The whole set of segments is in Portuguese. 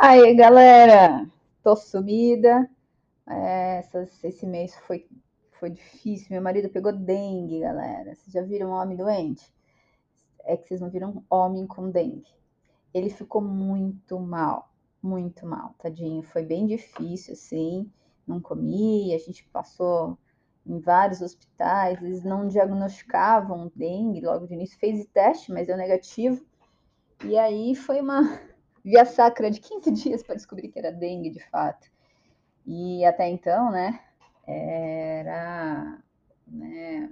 Aí, galera, tô sumida. É, esse mês foi, foi difícil. Meu marido pegou dengue, galera. Vocês já viram um homem doente? É que vocês não viram homem com dengue. Ele ficou muito mal, muito mal, tadinho. Foi bem difícil, assim. Não comia, a gente passou em vários hospitais, eles não diagnosticavam dengue logo de início, fez teste, mas deu negativo. E aí foi uma via sacra de 15 dias para descobrir que era dengue de fato. E até então, né, era né,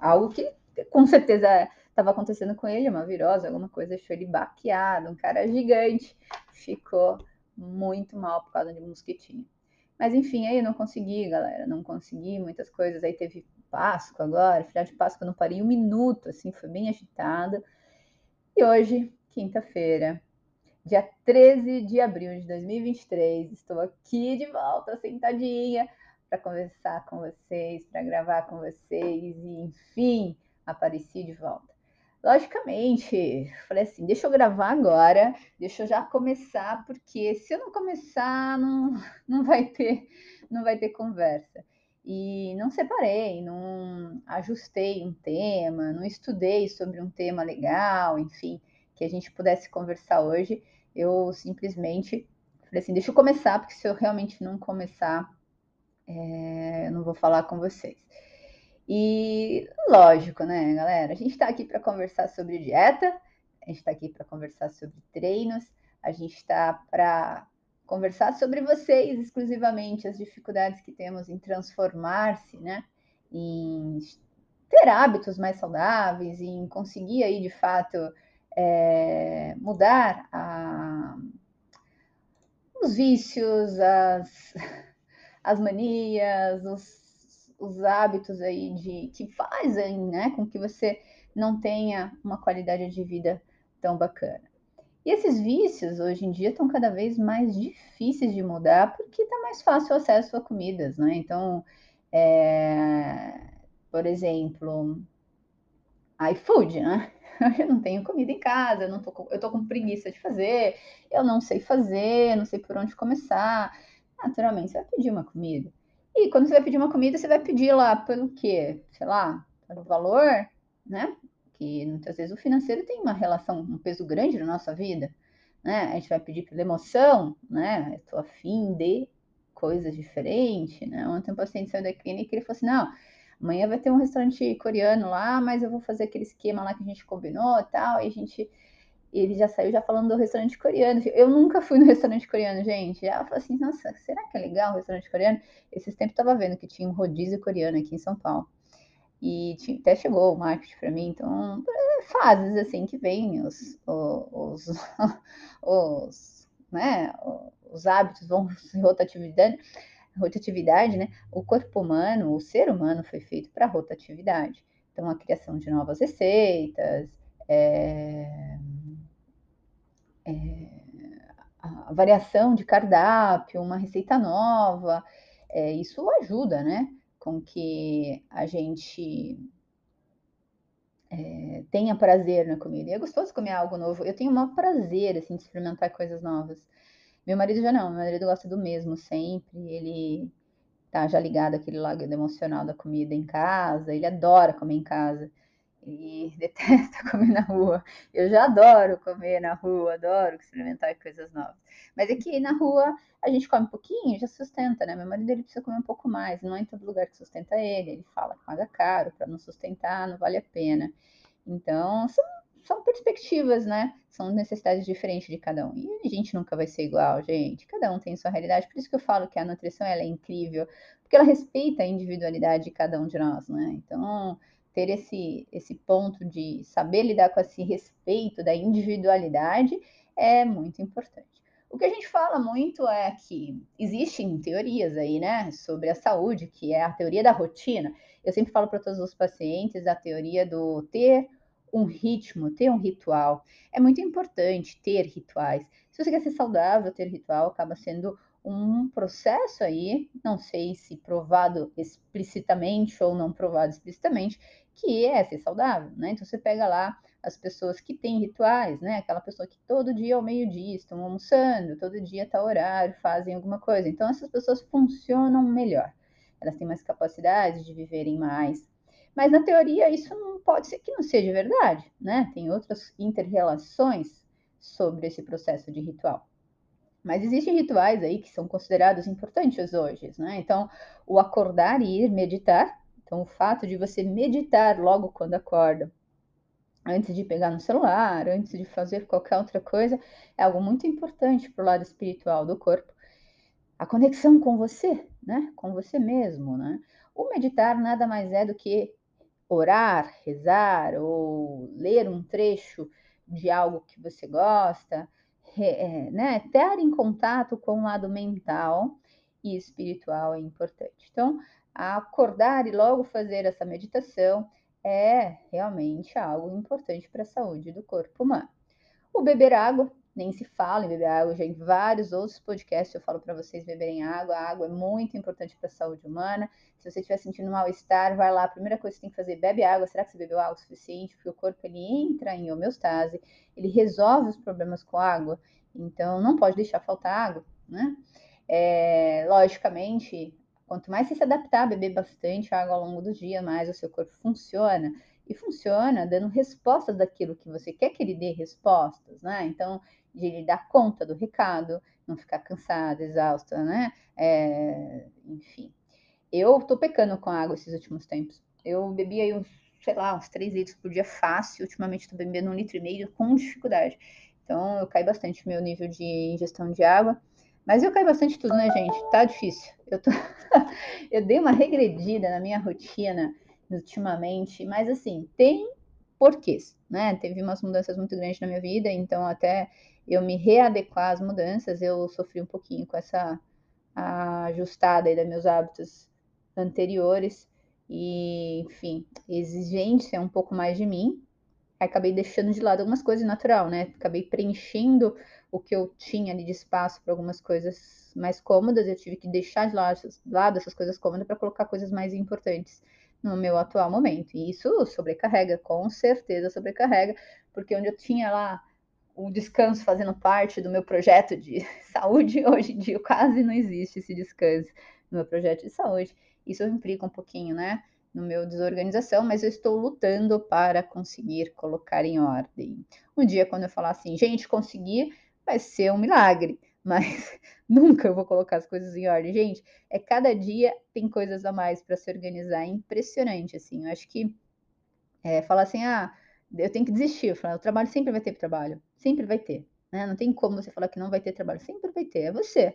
algo que com certeza estava acontecendo com ele, uma virose, alguma coisa, deixou ele baqueado, um cara gigante, ficou muito mal por causa de um mosquitinho. Mas enfim, aí eu não consegui, galera, não consegui muitas coisas. Aí teve Páscoa agora, final de Páscoa eu não parei um minuto, assim, foi bem agitado. E hoje, quinta-feira, dia 13 de abril de 2023. Estou aqui de volta, sentadinha, para conversar com vocês, para gravar com vocês e, enfim, apareci de volta. Logicamente, falei assim, deixa eu gravar agora, deixa eu já começar, porque se eu não começar, não, não vai ter, não vai ter conversa. E não separei, não ajustei um tema, não estudei sobre um tema legal, enfim, que a gente pudesse conversar hoje eu simplesmente falei assim: deixa eu começar, porque se eu realmente não começar, é, eu não vou falar com vocês. E lógico, né, galera? A gente está aqui para conversar sobre dieta, a gente está aqui para conversar sobre treinos, a gente está para conversar sobre vocês exclusivamente, as dificuldades que temos em transformar-se, né? Em ter hábitos mais saudáveis, em conseguir aí de fato é, mudar a, os vícios, as, as manias, os, os hábitos aí de que fazem né, com que você não tenha uma qualidade de vida tão bacana. E esses vícios hoje em dia estão cada vez mais difíceis de mudar porque está mais fácil o acesso a comidas, né? Então, é, por exemplo, iFood, né? eu não tenho comida em casa, eu não tô eu tô com preguiça de fazer, eu não sei fazer, não sei por onde começar. Naturalmente, você vai pedir uma comida. E quando você vai pedir uma comida, você vai pedir lá pelo quê? Sei lá, pelo valor, né? Que muitas vezes o financeiro tem uma relação, um peso grande na nossa vida, né? A gente vai pedir pela emoção, né? Eu tô afim de coisas diferentes, né? Ontem um paciente saiu da clínica e ele falou assim, não, amanhã vai ter um restaurante coreano lá, mas eu vou fazer aquele esquema lá que a gente combinou e tal, e a gente ele já saiu já falando do restaurante coreano. Eu nunca fui no restaurante coreano, gente. Ela falou assim, nossa, será que é legal o restaurante coreano? Esses tempos estava vendo que tinha um rodízio coreano aqui em São Paulo. E tinha, até chegou o marketing para mim, então é fases assim que vem os, os, os, os, né, os hábitos vão se rotatividade rotatividade, né? O corpo humano, o ser humano foi feito para rotatividade. Então, a criação de novas receitas, é, é, a variação de cardápio, uma receita nova, é, isso ajuda, né? Com que a gente é, tenha prazer na comida. E é gostoso comer algo novo. Eu tenho o maior prazer, assim, de experimentar coisas novas. Meu marido já não, meu marido gosta do mesmo sempre, ele tá já ligado àquele lado emocional da comida em casa, ele adora comer em casa, e detesta comer na rua. Eu já adoro comer na rua, adoro experimentar coisas novas. Mas é que na rua a gente come um pouquinho já sustenta, né? Meu marido ele precisa comer um pouco mais, não é em todo lugar que sustenta ele. Ele fala que paga caro para não sustentar, não vale a pena. Então, são são perspectivas, né? São necessidades diferentes de cada um. E a gente nunca vai ser igual, gente. Cada um tem sua realidade. Por isso que eu falo que a nutrição ela é incrível, porque ela respeita a individualidade de cada um de nós, né? Então, ter esse, esse ponto de saber lidar com esse respeito da individualidade é muito importante. O que a gente fala muito é que existem teorias aí, né, sobre a saúde, que é a teoria da rotina. Eu sempre falo para todos os pacientes a teoria do ter um ritmo, ter um ritual. É muito importante ter rituais. Se você quer ser saudável, ter ritual acaba sendo um processo aí, não sei se provado explicitamente ou não provado explicitamente, que é ser saudável, né? Então você pega lá as pessoas que têm rituais, né? Aquela pessoa que todo dia ao meio-dia estão almoçando, todo dia tá horário, fazem alguma coisa. Então essas pessoas funcionam melhor. Elas têm mais capacidade de viverem mais. Mas na teoria isso não pode ser que não seja verdade, né? Tem outras interrelações sobre esse processo de ritual. Mas existem rituais aí que são considerados importantes hoje, né? Então, o acordar e ir meditar. Então, o fato de você meditar logo quando acorda, antes de pegar no celular, antes de fazer qualquer outra coisa, é algo muito importante para o lado espiritual do corpo. A conexão com você, né? Com você mesmo, né? O meditar nada mais é do que orar, rezar ou ler um trecho de algo que você gosta, é, né? Ter em contato com o lado mental e espiritual é importante. Então, acordar e logo fazer essa meditação é realmente algo importante para a saúde do corpo humano. O beber água, nem se fala em beber água, já em vários outros podcasts eu falo para vocês beberem água. A água é muito importante para a saúde humana. Se você estiver sentindo mal-estar, vai lá. A primeira coisa que você tem que fazer, bebe água. Será que você bebeu água o suficiente? Porque o corpo ele entra em homeostase, ele resolve os problemas com água. Então não pode deixar faltar água, né? É, logicamente, Quanto mais você se adaptar beber bastante água ao longo do dia, mais o seu corpo funciona. E funciona dando respostas daquilo que você quer que ele dê respostas, né? Então, de ele dar conta do recado, não ficar cansada, exausta, né? É, enfim. Eu tô pecando com água esses últimos tempos. Eu bebi aí sei lá, uns 3 litros por dia fácil. Ultimamente tô bebendo um litro e meio com dificuldade. Então, eu caí bastante meu nível de ingestão de água. Mas eu caio bastante tudo, né, gente? Tá difícil. Eu, tô... eu dei uma regredida na minha rotina ultimamente, mas assim, tem porquês, né? Teve umas mudanças muito grandes na minha vida, então até eu me readequar às mudanças, eu sofri um pouquinho com essa ajustada aí dos meus hábitos anteriores e, enfim, exigência um pouco mais de mim. Acabei deixando de lado algumas coisas natural, né? Acabei preenchendo o que eu tinha ali de espaço para algumas coisas mais cômodas, eu tive que deixar de lado, essas coisas cômodas para colocar coisas mais importantes no meu atual momento. E isso sobrecarrega, com certeza sobrecarrega, porque onde eu tinha lá o descanso fazendo parte do meu projeto de saúde, hoje em dia quase não existe esse descanso no meu projeto de saúde. Isso implica um pouquinho, né? no meu desorganização, mas eu estou lutando para conseguir colocar em ordem. Um dia, quando eu falar assim, gente, consegui, vai ser um milagre, mas nunca eu vou colocar as coisas em ordem. Gente, é cada dia tem coisas a mais para se organizar, é impressionante, assim. Eu acho que é, falar assim, ah, eu tenho que desistir. Eu falo, o trabalho sempre vai ter trabalho, sempre vai ter. Né? Não tem como você falar que não vai ter trabalho, sempre vai ter, é você.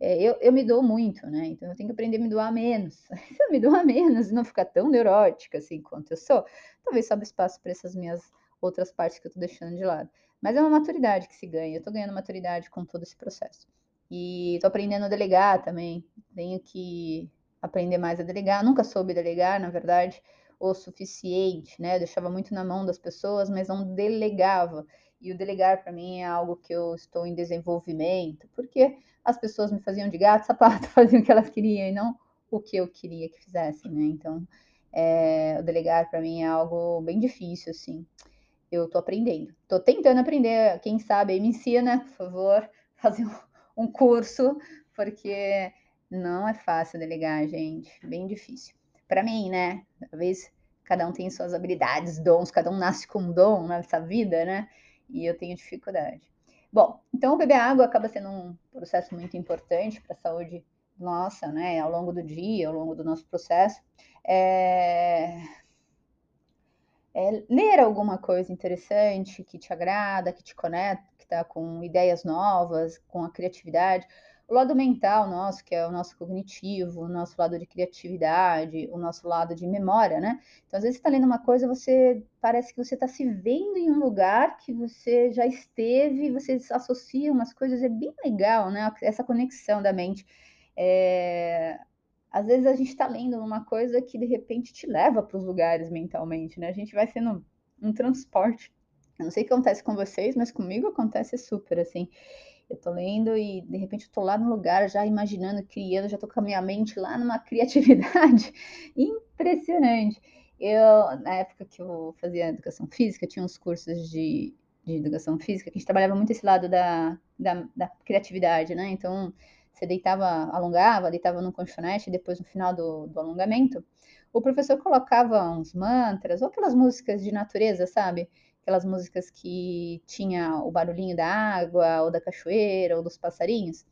É, eu, eu me dou muito, né? Então eu tenho que aprender a me doar menos. Eu me doar menos e não ficar tão neurótica assim quanto eu sou, talvez sobra espaço para essas minhas outras partes que eu tô deixando de lado. Mas é uma maturidade que se ganha. Eu tô ganhando maturidade com todo esse processo. E tô aprendendo a delegar também. Tenho que aprender mais a delegar. Nunca soube delegar, na verdade, o suficiente, né? Eu deixava muito na mão das pessoas, mas não delegava. E o delegar para mim é algo que eu estou em desenvolvimento, porque as pessoas me faziam de gato, sapato, faziam o que elas queriam e não o que eu queria que fizessem, né? Então, é, o delegar para mim é algo bem difícil, assim eu tô aprendendo. Tô tentando aprender, quem sabe aí me ensina, por favor, fazer um curso, porque não é fácil delegar, gente, bem difícil. Para mim, né? Talvez cada um tem suas habilidades, dons, cada um nasce com um dom nessa vida, né? E eu tenho dificuldade. Bom, então beber água acaba sendo um processo muito importante para a saúde nossa, né? Ao longo do dia, ao longo do nosso processo. É é, ler alguma coisa interessante que te agrada, que te conecta com ideias novas, com a criatividade. O lado mental nosso, que é o nosso cognitivo, o nosso lado de criatividade, o nosso lado de memória, né? Então, às vezes, você está lendo uma coisa, você parece que você está se vendo em um lugar que você já esteve, você associa umas coisas, é bem legal, né? Essa conexão da mente. É, às vezes a gente está lendo uma coisa que de repente te leva para os lugares mentalmente, né? A gente vai sendo um transporte. Eu não sei o que acontece com vocês, mas comigo acontece super assim. Eu tô lendo e de repente eu tô lá no lugar, já imaginando, criando, já tô com a minha mente lá numa criatividade impressionante. Eu, na época que eu fazia educação física, tinha uns cursos de, de educação física que a gente trabalhava muito esse lado da, da, da criatividade, né? Então, você deitava, alongava, deitava no colchonete, e depois no final do, do alongamento, o professor colocava uns mantras, ou aquelas músicas de natureza, sabe? Aquelas músicas que tinha o barulhinho da água, ou da cachoeira, ou dos passarinhos.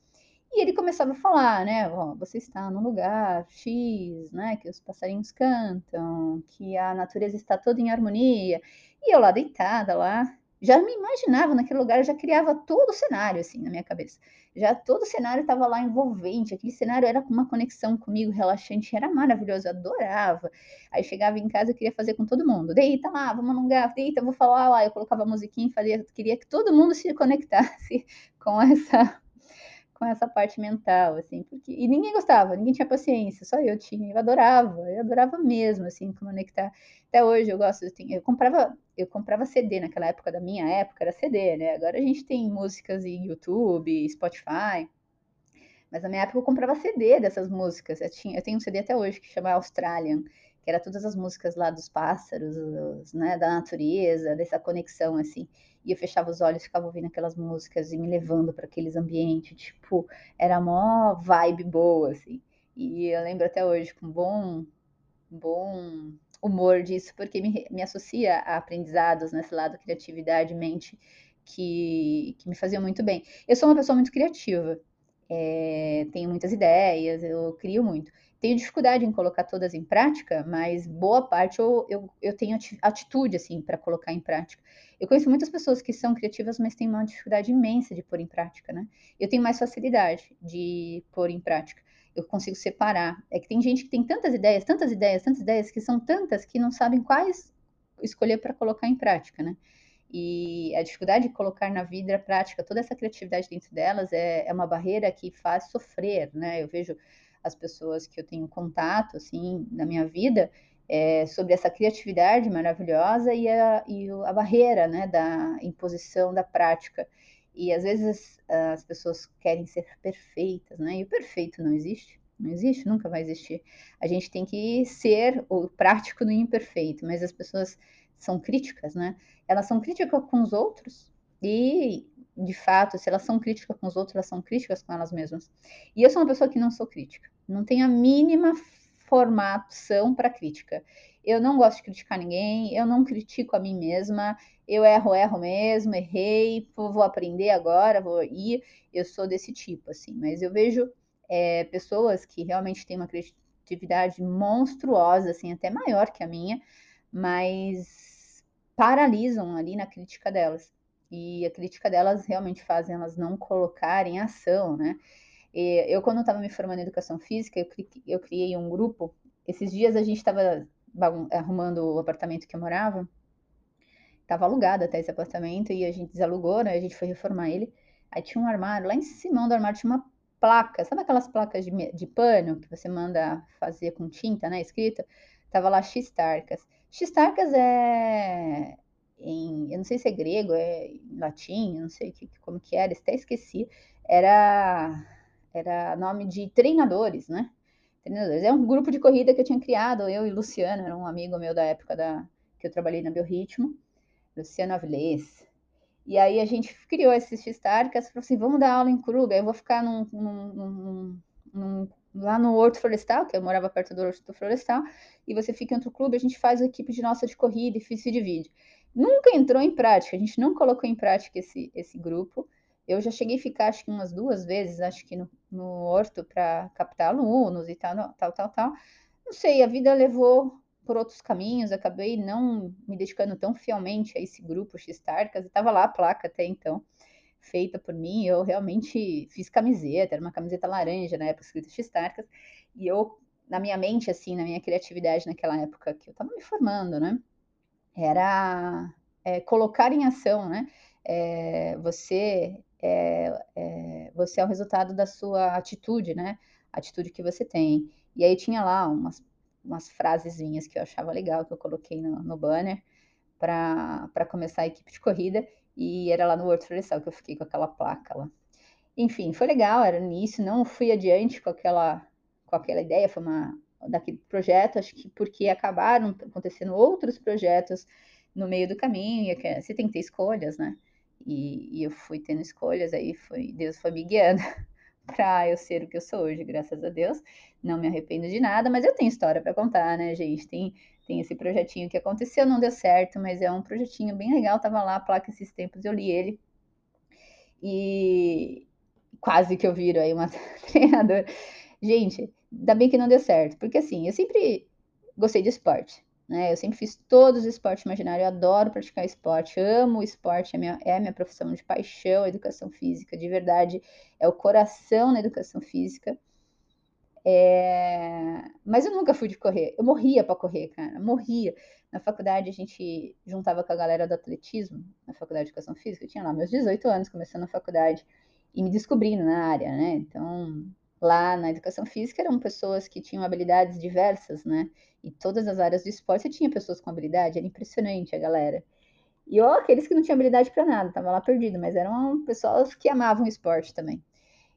E ele começava a falar, né? Você está no lugar X, né? Que os passarinhos cantam, que a natureza está toda em harmonia. E eu lá deitada lá, já me imaginava naquele lugar, eu já criava todo o cenário assim na minha cabeça. Já todo o cenário estava lá envolvente, aquele cenário era uma conexão comigo relaxante, era maravilhoso, eu adorava. Aí chegava em casa, eu queria fazer com todo mundo. Deita lá, vamos alongar, deita, vou falar lá, eu colocava a musiquinha e fazia, queria que todo mundo se conectasse com essa com essa parte mental, assim, porque e ninguém gostava, ninguém tinha paciência, só eu tinha, eu adorava, eu adorava mesmo, assim, conectar. Até hoje eu gosto, assim, eu comprava, eu comprava CD naquela época da minha época era CD, né? Agora a gente tem músicas em YouTube, Spotify, mas na minha época eu comprava CD dessas músicas. Eu, tinha, eu tenho um CD até hoje que chama Australian, que era todas as músicas lá dos pássaros, dos, né, da natureza, dessa conexão assim. E eu fechava os olhos, ficava ouvindo aquelas músicas e me levando para aqueles ambientes, tipo, era mó vibe boa assim. E eu lembro até hoje com bom bom humor disso, porque me, me associa a aprendizados nesse lado criatividade, mente, que, que me faziam muito bem. Eu sou uma pessoa muito criativa, é, tenho muitas ideias, eu crio muito. Tenho dificuldade em colocar todas em prática, mas boa parte eu, eu, eu tenho atitude assim para colocar em prática. Eu conheço muitas pessoas que são criativas, mas têm uma dificuldade imensa de pôr em prática, né? Eu tenho mais facilidade de pôr em prática. Eu consigo separar. É que tem gente que tem tantas ideias, tantas ideias, tantas ideias, que são tantas que não sabem quais escolher para colocar em prática, né? E a dificuldade de colocar na vida prática toda essa criatividade dentro delas é, é uma barreira que faz sofrer, né? Eu vejo as pessoas que eu tenho contato, assim, na minha vida, é, sobre essa criatividade maravilhosa e a, e a barreira, né, da imposição da prática. E às vezes as pessoas querem ser perfeitas, né? E o perfeito não existe, não existe, nunca vai existir. A gente tem que ser o prático no imperfeito, mas as pessoas são críticas, né? Elas são críticas com os outros e de fato, se elas são críticas com os outros, elas são críticas com elas mesmas. E eu sou uma pessoa que não sou crítica, não tenho a mínima formação para crítica. Eu não gosto de criticar ninguém, eu não critico a mim mesma, eu erro, erro mesmo, errei, vou aprender agora, vou ir. Eu sou desse tipo, assim, mas eu vejo é, pessoas que realmente têm uma criatividade monstruosa, assim, até maior que a minha, mas paralisam ali na crítica delas e a crítica delas realmente fazem elas não colocarem em ação, né? E eu, quando estava me formando em educação física, eu, eu criei um grupo. Esses dias a gente estava arrumando o apartamento que eu morava, estava alugado até esse apartamento, e a gente desalugou, né? A gente foi reformar ele. Aí tinha um armário, lá em cima do armário tinha uma placa, sabe aquelas placas de, de pano que você manda fazer com tinta, né? Escrita? Tava lá X-Tarcas. X-Tarcas é, em, eu não sei se é grego, é latim, eu não sei que, como que era, até esqueci, era, era nome de treinadores, né? Treinadores. É um grupo de corrida que eu tinha criado, eu e Luciano, era um amigo meu da época da, que eu trabalhei na Biorritmo, Luciano Avilés. E aí a gente criou esses X-Tarcas, falou assim, vamos dar aula em Kruger, eu vou ficar num, num, num lá no Horto Florestal, que eu morava perto do Horto Florestal, e você fica em outro clube, a gente faz a equipe de nossa de corrida e se divide. Nunca entrou em prática, a gente não colocou em prática esse, esse grupo. Eu já cheguei a ficar, acho que umas duas vezes, acho que no, no Horto, para captar alunos e tal, tal, tal, tal. Não sei, a vida levou por outros caminhos, acabei não me dedicando tão fielmente a esse grupo X-Tarcas, estava lá a placa até então, feita por mim, eu realmente fiz camiseta, era uma camiseta laranja na época escrita X-Tarcas, e eu, na minha mente, assim, na minha criatividade naquela época que eu estava me formando, né, era é, colocar em ação, né? É, você é, é, você é o resultado da sua atitude, né? A atitude que você tem. E aí tinha lá umas, umas frasezinhas que eu achava legal, que eu coloquei no, no banner para começar a equipe de corrida, e era lá no World Florestal que eu fiquei com aquela placa lá. Enfim, foi legal, era no início, não fui adiante com aquela, com aquela ideia, foi uma, daquele projeto, acho que porque acabaram acontecendo outros projetos no meio do caminho, e é você tem que ter escolhas, né? E, e eu fui tendo escolhas, aí foi, Deus foi me guiando para eu ser o que eu sou hoje, graças a Deus. Não me arrependo de nada, mas eu tenho história para contar, né, gente? Tem, tem esse projetinho que aconteceu, não deu certo, mas é um projetinho bem legal. Tava lá a placa esses tempos, eu li ele. E quase que eu viro aí uma treinadora. Gente, ainda bem que não deu certo, porque assim, eu sempre gostei de esporte. Né? Eu sempre fiz todos os esportes imaginários, eu adoro praticar esporte, amo o esporte, é, minha, é a minha profissão de paixão, a educação física, de verdade, é o coração na educação física. É... Mas eu nunca fui de correr, eu morria para correr, cara, morria. Na faculdade a gente juntava com a galera do atletismo, na faculdade de educação física, eu tinha lá meus 18 anos começando a faculdade e me descobrindo na área, né? Então, lá na educação física eram pessoas que tinham habilidades diversas, né? E todas as áreas do esporte tinha pessoas com habilidade, era impressionante a galera. E ó, aqueles que não tinham habilidade para nada, estavam lá perdido, mas eram pessoas que amavam esporte também.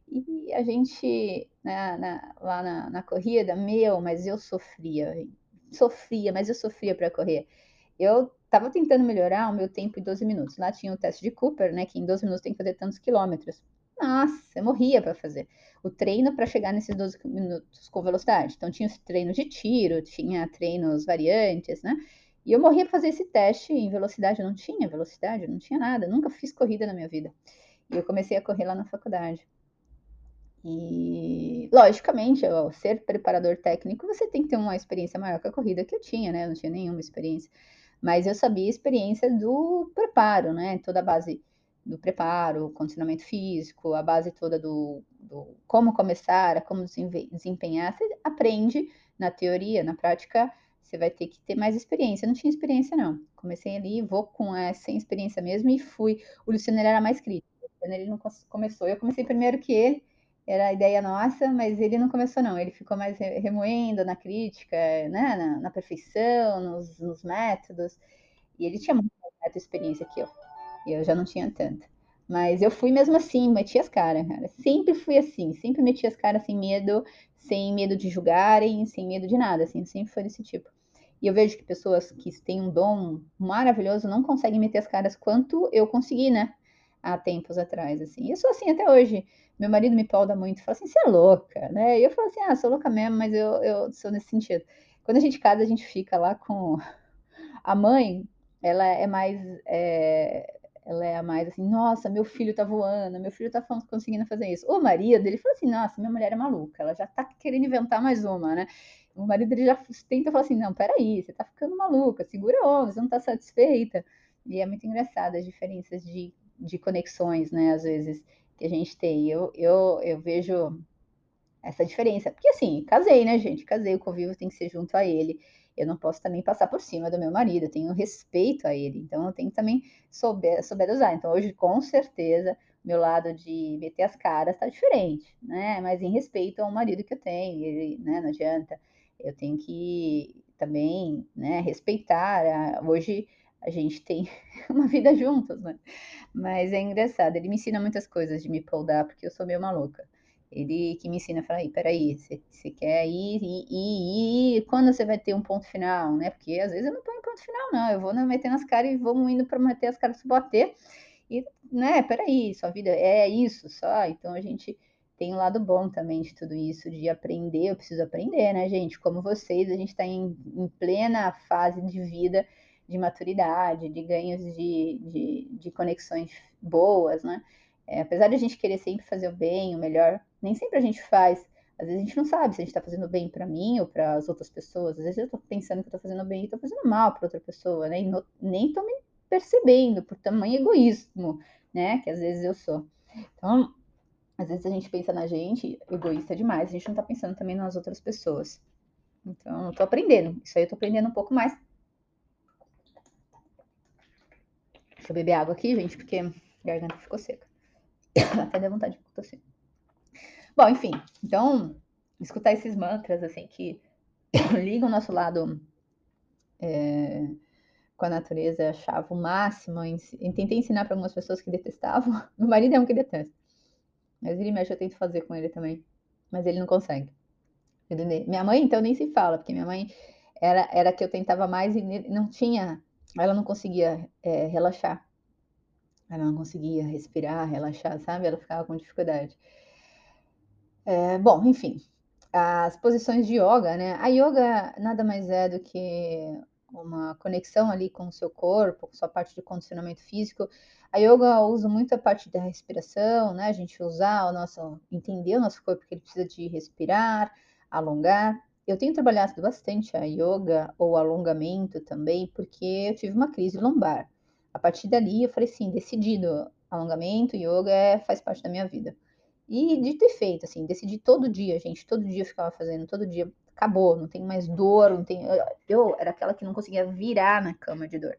E a gente, né, na, lá na, na, corrida, meu, mas eu sofria, sofria, mas eu sofria para correr. Eu estava tentando melhorar o meu tempo em 12 minutos. Lá tinha o teste de Cooper, né, que em 12 minutos tem que fazer tantos quilômetros. Nossa, eu morria para fazer o treino para chegar nesses 12 minutos com velocidade. Então, tinha os treinos de tiro, tinha treinos variantes, né? E eu morria para fazer esse teste em velocidade. Eu não tinha velocidade, não tinha nada. Nunca fiz corrida na minha vida. E eu comecei a correr lá na faculdade. E, logicamente, ao ser preparador técnico, você tem que ter uma experiência maior que a corrida que eu tinha, né? Eu não tinha nenhuma experiência. Mas eu sabia a experiência do preparo, né? Toda a base do preparo, condicionamento físico, a base toda do, do como começar, como desempenhar, você aprende na teoria, na prática, você vai ter que ter mais experiência. Eu não tinha experiência, não. Comecei ali, vou com essa sem experiência mesmo e fui. O Luciano era mais crítico. Ele não começou. Eu comecei primeiro que ele, era a ideia nossa, mas ele não começou, não. Ele ficou mais remoendo na crítica, né? na, na perfeição, nos, nos métodos. E ele tinha muito mais experiência que eu. Eu já não tinha tanta. Mas eu fui mesmo assim, meti as caras, cara. Sempre fui assim, sempre meti as caras sem medo, sem medo de julgarem, sem medo de nada, assim, sempre foi desse tipo. E eu vejo que pessoas que têm um dom maravilhoso não conseguem meter as caras quanto eu consegui, né? Há tempos atrás, assim. Eu sou assim até hoje. Meu marido me pauda muito, fala assim, você é louca, né? E eu falo assim, ah, sou louca mesmo, mas eu, eu sou nesse sentido. Quando a gente casa, a gente fica lá com a mãe, ela é mais é, ela é a mais assim, nossa, meu filho tá voando, meu filho tá conseguindo fazer isso. O marido, ele fala assim, nossa, minha mulher é maluca, ela já tá querendo inventar mais uma, né? O marido, ele já tenta falar assim, não, peraí, você tá ficando maluca, segura a onda, você não tá satisfeita. E é muito engraçado as diferenças de, de conexões, né, às vezes, que a gente tem. Eu, eu, eu vejo essa diferença, porque assim, casei, né, gente, casei, o convívio tem que ser junto a ele eu não posso também passar por cima do meu marido, eu tenho respeito a ele, então eu tenho que também souber, souber usar. Então hoje, com certeza, meu lado de meter as caras está diferente, né? Mas em respeito ao marido que eu tenho, ele, né, não adianta. Eu tenho que também, né, respeitar. Hoje a gente tem uma vida juntos, né? Mas é engraçado, ele me ensina muitas coisas de me poldar, porque eu sou meio maluca. Ele que me ensina a falar, aí, peraí, você quer ir e, e, e, quando você vai ter um ponto final, né? Porque às vezes eu não ponho ponto final, não. Eu vou metendo as caras e vamos indo para meter as caras se bater. E, né, peraí, sua vida é isso só. Então a gente tem um lado bom também de tudo isso, de aprender. Eu preciso aprender, né, gente? Como vocês, a gente está em, em, plena fase de vida, de maturidade, de ganhos de, de, de conexões boas, né? É, apesar de a gente querer sempre fazer o bem, o melhor, nem sempre a gente faz. Às vezes a gente não sabe se a gente está fazendo bem para mim ou para as outras pessoas. Às vezes eu estou pensando que estou fazendo bem e estou fazendo mal para outra pessoa, né? E no, nem estou me percebendo por tamanho egoísmo, né? Que às vezes eu sou. Então, às vezes a gente pensa na gente egoísta demais, a gente não está pensando também nas outras pessoas. Então, eu tô aprendendo. Isso aí eu tô aprendendo um pouco mais. Deixa eu beber água aqui, gente, porque a garganta ficou seca. Até deu vontade de tossir. Bom, enfim, então, escutar esses mantras, assim, que ligam o nosso lado é, com a natureza, achava o máximo. Tentei ensinar para algumas pessoas que detestavam. Meu marido é um que detesta. Mas ele mexe, eu tento fazer com ele também. Mas ele não consegue. Minha mãe, então, nem se fala, porque minha mãe era, era que eu tentava mais e não tinha, ela não conseguia é, relaxar. Ela não conseguia respirar, relaxar, sabe? Ela ficava com dificuldade. É, bom, enfim, as posições de yoga, né? A yoga nada mais é do que uma conexão ali com o seu corpo, com sua parte de condicionamento físico. A yoga usa muito a parte da respiração, né? A gente usar o nosso, entender o nosso corpo que ele precisa de respirar, alongar. Eu tenho trabalhado bastante a yoga ou alongamento também, porque eu tive uma crise lombar. A partir dali eu falei assim, decidido, alongamento, yoga é, faz parte da minha vida. E de ter feito, assim, decidi todo dia, gente, todo dia eu ficava fazendo, todo dia acabou, não tem mais dor, não tem. Eu era aquela que não conseguia virar na cama de dor.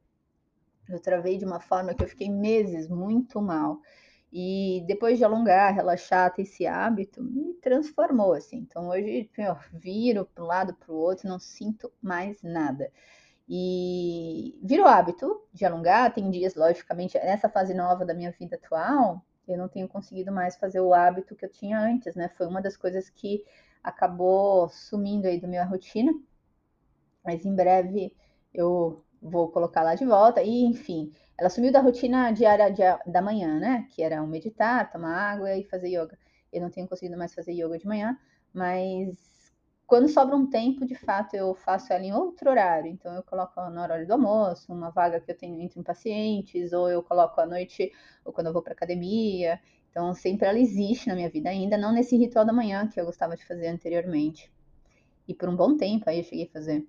Eu travei de uma forma que eu fiquei meses muito mal. E depois de alongar, relaxar, ter esse hábito, me transformou, assim. Então hoje eu viro para um lado, para o outro, não sinto mais nada. E virou hábito de alongar. Tem dias, logicamente, nessa fase nova da minha vida atual, eu não tenho conseguido mais fazer o hábito que eu tinha antes, né? Foi uma das coisas que acabou sumindo aí da minha rotina. Mas em breve eu vou colocar lá de volta. E, enfim, ela sumiu da rotina diária da manhã, né? Que era um meditar, tomar água e fazer yoga. Eu não tenho conseguido mais fazer yoga de manhã, mas quando sobra um tempo, de fato, eu faço ela em outro horário. Então, eu coloco na hora do almoço, uma vaga que eu tenho entre pacientes, ou eu coloco à noite, ou quando eu vou para academia. Então, sempre ela existe na minha vida ainda, não nesse ritual da manhã que eu gostava de fazer anteriormente. E por um bom tempo aí eu cheguei a fazer.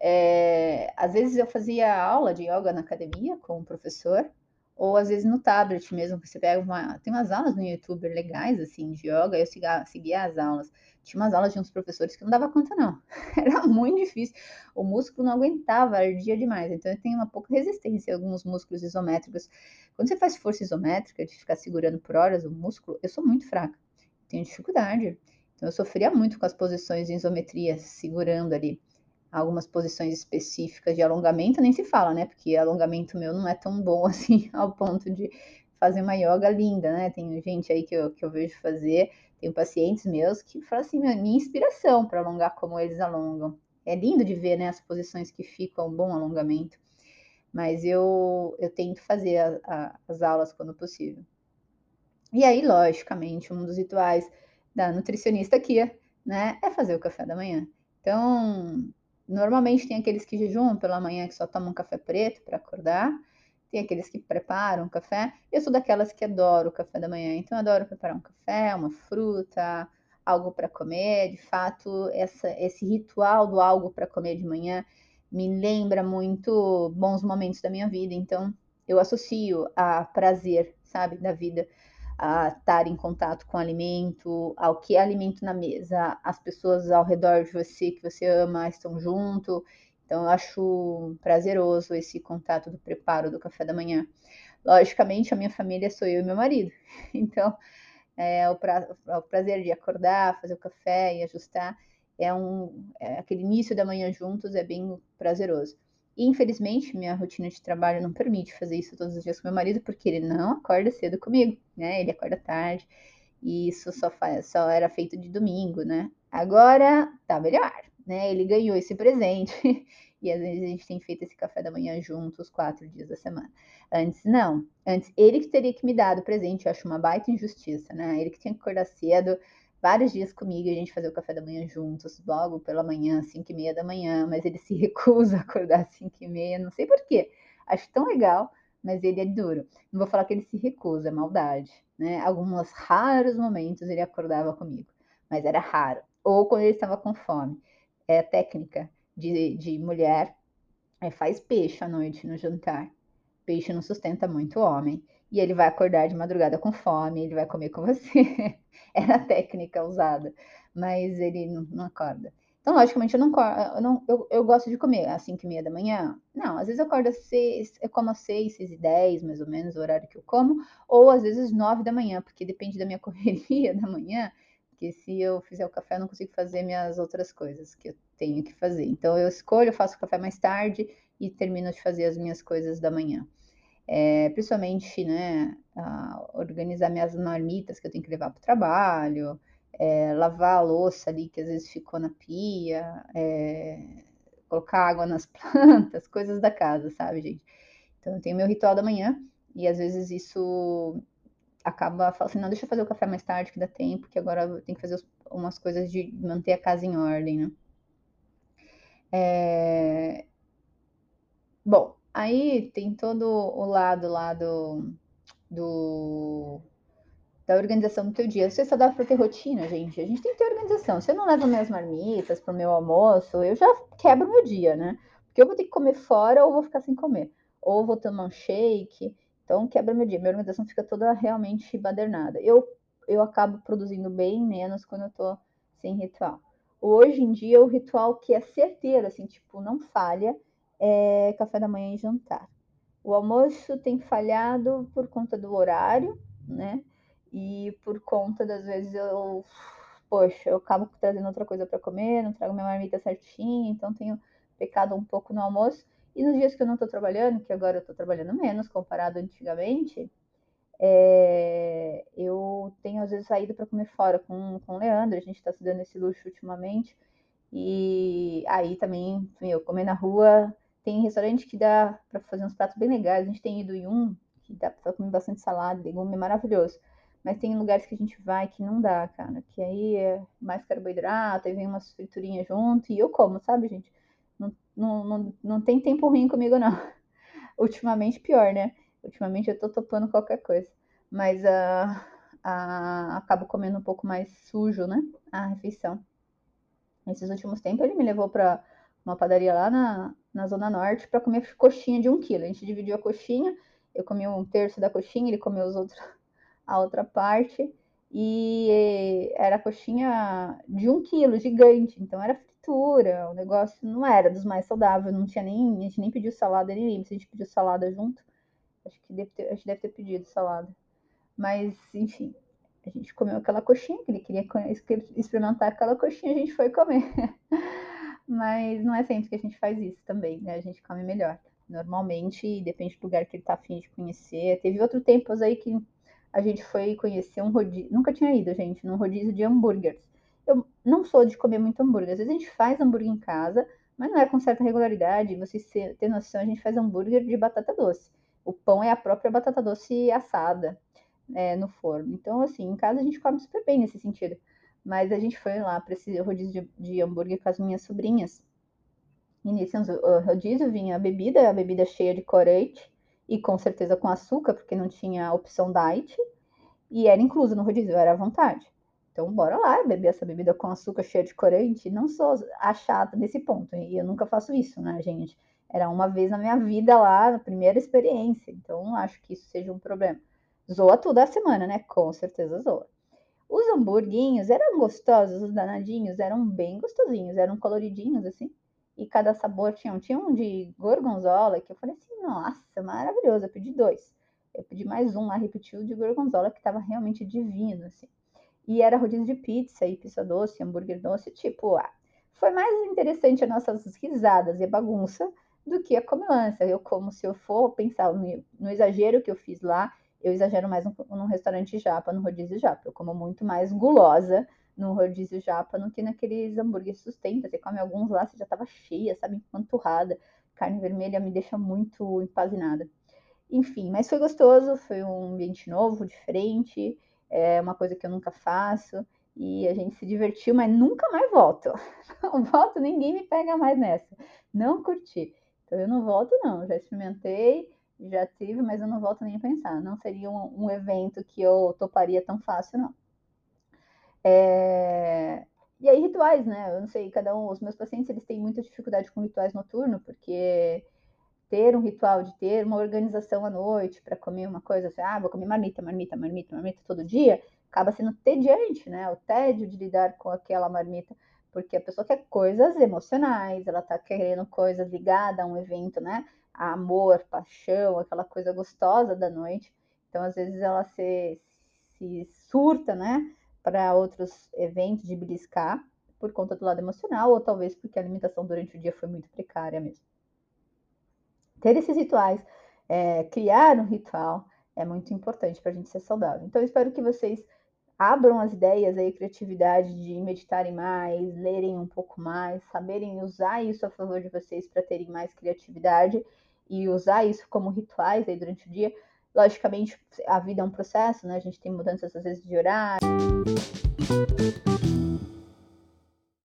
É, às vezes eu fazia aula de yoga na academia com o professor, ou às vezes no tablet mesmo, você pega uma. Tem umas aulas no YouTube legais, assim, de yoga, eu seguia, seguia as aulas. Tinha umas aulas de uns professores que não dava conta, não. Era muito difícil. O músculo não aguentava, ardia demais. Então eu tenho uma pouca resistência a alguns músculos isométricos. Quando você faz força isométrica, de ficar segurando por horas o músculo, eu sou muito fraca. Tenho dificuldade. Então eu sofria muito com as posições de isometria, segurando ali algumas posições específicas de alongamento, nem se fala, né? Porque alongamento meu não é tão bom assim ao ponto de fazer uma yoga linda, né? Tem gente aí que eu, que eu vejo fazer, tenho pacientes meus que falam assim, minha inspiração para alongar como eles alongam. É lindo de ver, né, as posições que ficam um bom alongamento. Mas eu, eu tento fazer a, a, as aulas quando possível. E aí, logicamente, um dos rituais da nutricionista aqui, né, é fazer o café da manhã. Então, Normalmente tem aqueles que jejuam pela manhã que só tomam café preto para acordar. Tem aqueles que preparam café. Eu sou daquelas que adoro o café da manhã, então adoro preparar um café, uma fruta, algo para comer. De fato, essa, esse ritual do algo para comer de manhã me lembra muito bons momentos da minha vida. Então, eu associo a prazer, sabe, da vida a estar em contato com alimento, ao que é alimento na mesa, as pessoas ao redor de você que você ama estão junto. Então, eu acho prazeroso esse contato do preparo do café da manhã. Logicamente, a minha família sou eu e meu marido. Então, é, o, pra, o prazer de acordar, fazer o café e ajustar é um é, aquele início da manhã juntos é bem prazeroso. E, infelizmente, minha rotina de trabalho não permite fazer isso todos os dias com meu marido, porque ele não acorda cedo comigo, né? Ele acorda tarde, e isso só, faz, só era feito de domingo, né? Agora tá melhor, né? Ele ganhou esse presente, e às vezes a gente tem feito esse café da manhã juntos, quatro dias da semana. Antes, não. Antes, ele que teria que me dar o presente, eu acho uma baita injustiça, né? Ele que tinha que acordar cedo, vários dias comigo, a gente fazer o café da manhã juntos, logo pela manhã, 5 e meia da manhã, mas ele se recusa a acordar às 5 e meia, não sei porquê. Acho tão legal, mas ele é duro. Não vou falar que ele se recusa, é maldade, né? Alguns raros momentos ele acordava comigo, mas era raro. Ou quando ele estava com fome. É a técnica de, de mulher, é, faz peixe à noite no jantar. Peixe não sustenta muito homem e ele vai acordar de madrugada com fome, ele vai comer com você. Era a técnica usada, mas ele não, não acorda. Então, logicamente, eu não, eu, não eu, eu, gosto de comer às 5 e meia da manhã. Não, às vezes eu acordo às 6, eu como às 6, 6 e 10, mais ou menos, o horário que eu como, ou às vezes às 9 da manhã, porque depende da minha correria da manhã, porque se eu fizer o café, eu não consigo fazer minhas outras coisas que eu tenho que fazer. Então, eu escolho, eu faço o café mais tarde e termino de fazer as minhas coisas da manhã é, principalmente, né, organizar minhas marmitas que eu tenho que levar para o trabalho, é, lavar a louça ali que às vezes ficou na pia, é, colocar água nas plantas, coisas da casa, sabe, gente? Então eu tenho meu ritual da manhã e às vezes isso acaba falando assim, não, deixa eu fazer o café mais tarde que dá tempo, que agora eu tenho que fazer umas coisas de manter a casa em ordem, né? É... Bom, aí tem todo o lado lá do, do da organização do teu dia. Você só dá para ter rotina, gente. A gente tem que ter organização. Se eu não levo minhas marmitas para o meu almoço, eu já quebro meu dia, né? Porque eu vou ter que comer fora ou vou ficar sem comer. Ou vou tomar um shake. Então, quebra meu dia. Minha organização fica toda realmente badernada. Eu, eu acabo produzindo bem menos quando eu tô sem ritual. Hoje em dia, o ritual que é certeiro, assim, tipo, não falha, é café da manhã e jantar. O almoço tem falhado por conta do horário, né? E por conta das vezes eu, poxa, eu acabo trazendo outra coisa para comer, não trago minha marmita certinha, então tenho pecado um pouco no almoço. E nos dias que eu não estou trabalhando, que agora eu estou trabalhando menos comparado antigamente, é, eu tenho às vezes saído para comer fora com, com o Leandro, a gente está se dando esse luxo ultimamente. E aí também, eu comer na rua, tem restaurante que dá para fazer uns pratos bem legais. A gente tem ido em um que dá para comer bastante salada, legume, maravilhoso. Mas tem lugares que a gente vai que não dá, cara. Que aí é mais carboidrato, aí vem umas friturinhas junto e eu como, sabe, gente? Não, não, não, não tem tempo ruim comigo, não. Ultimamente, pior, né? Ultimamente eu tô topando qualquer coisa. Mas uh, uh, acabo comendo um pouco mais sujo, né? A refeição. Nesses últimos tempos, ele me levou para uma padaria lá na, na Zona Norte para comer coxinha de um quilo. A gente dividiu a coxinha, eu comi um terço da coxinha, ele comeu os outros a outra parte, e era coxinha de um quilo, gigante, então era fritura, o negócio não era dos mais saudáveis, não tinha nem, a gente nem pediu salada nem se a gente pediu salada junto, acho que deve ter, a gente deve ter pedido salada, mas enfim, a gente comeu aquela coxinha, que ele queria experimentar aquela coxinha, a gente foi comer. Mas não é sempre que a gente faz isso também, né? A gente come melhor. Normalmente, depende do lugar que ele tá afim de conhecer. Teve outro tempos aí que a gente foi conhecer um rodízio. Nunca tinha ido, gente, num rodízio de hambúrgueres. Eu não sou de comer muito hambúrguer. Às vezes a gente faz hambúrguer em casa, mas não é com certa regularidade. Vocês têm noção, a gente faz hambúrguer de batata doce. O pão é a própria batata doce assada é, no forno. Então, assim, em casa a gente come super bem nesse sentido. Mas a gente foi lá para esse rodízio de, de hambúrguer com as minhas sobrinhas. E nesse rodízio vinha a bebida, a bebida cheia de corante, e com certeza com açúcar, porque não tinha opção diet, e era incluso no rodízio, era à vontade. Então, bora lá, beber essa bebida com açúcar cheia de corante. Não sou a chata nesse ponto, e eu nunca faço isso, né, gente? Era uma vez na minha vida lá, a primeira experiência, então não acho que isso seja um problema. Zoa tudo a semana, né? Com certeza zoa. Os hamburguinhos eram gostosos, os danadinhos eram bem gostosinhos, eram coloridinhos assim e cada sabor tinha um. Tinha um de gorgonzola, que eu falei assim, nossa, maravilhoso, eu pedi dois. Eu pedi mais um lá, repetiu, de gorgonzola, que estava realmente divino, assim. E era rodízio de pizza e pizza doce, hambúrguer doce, tipo, ah, foi mais interessante as nossas risadas e a bagunça do que a comilança. Eu como se eu for pensar no, no exagero que eu fiz lá, eu exagero mais num, restaurante japa, no rodízio japa. Eu como muito mais gulosa no rodízio japa do que naqueles hambúrgueres sustenta. Você come alguns lá, você já tava cheia, sabe, empanturrada. Carne vermelha me deixa muito empazinada. Enfim, mas foi gostoso, foi um ambiente novo, diferente, é uma coisa que eu nunca faço. E a gente se divertiu, mas nunca mais volto. Não volto, ninguém me pega mais nessa. Não curti. Então eu não volto, não. Já experimentei, já tive, mas eu não volto nem a pensar. Não seria um, um evento que eu toparia tão fácil, não. É... E aí, rituais, né? Eu não sei, cada um, os meus pacientes, eles têm muita dificuldade com rituais noturnos, porque ter um ritual de ter uma organização à noite para comer uma coisa assim, ah, vou comer marmita, marmita, marmita, marmita todo dia, acaba sendo tediante, né? O tédio de lidar com aquela marmita, porque a pessoa quer coisas emocionais, ela tá querendo coisas ligadas a um evento, né? Amor, paixão, aquela coisa gostosa da noite. Então, às vezes, ela se, se surta, né? para outros eventos de beliscar por conta do lado emocional, ou talvez porque a alimentação durante o dia foi muito precária mesmo. Ter esses rituais, é, criar um ritual é muito importante para a gente ser saudável. Então, espero que vocês abram as ideias aí, criatividade de meditarem mais, lerem um pouco mais, saberem usar isso a favor de vocês para terem mais criatividade e usar isso como rituais aí durante o dia. Logicamente, a vida é um processo, né? A gente tem mudanças às vezes de horário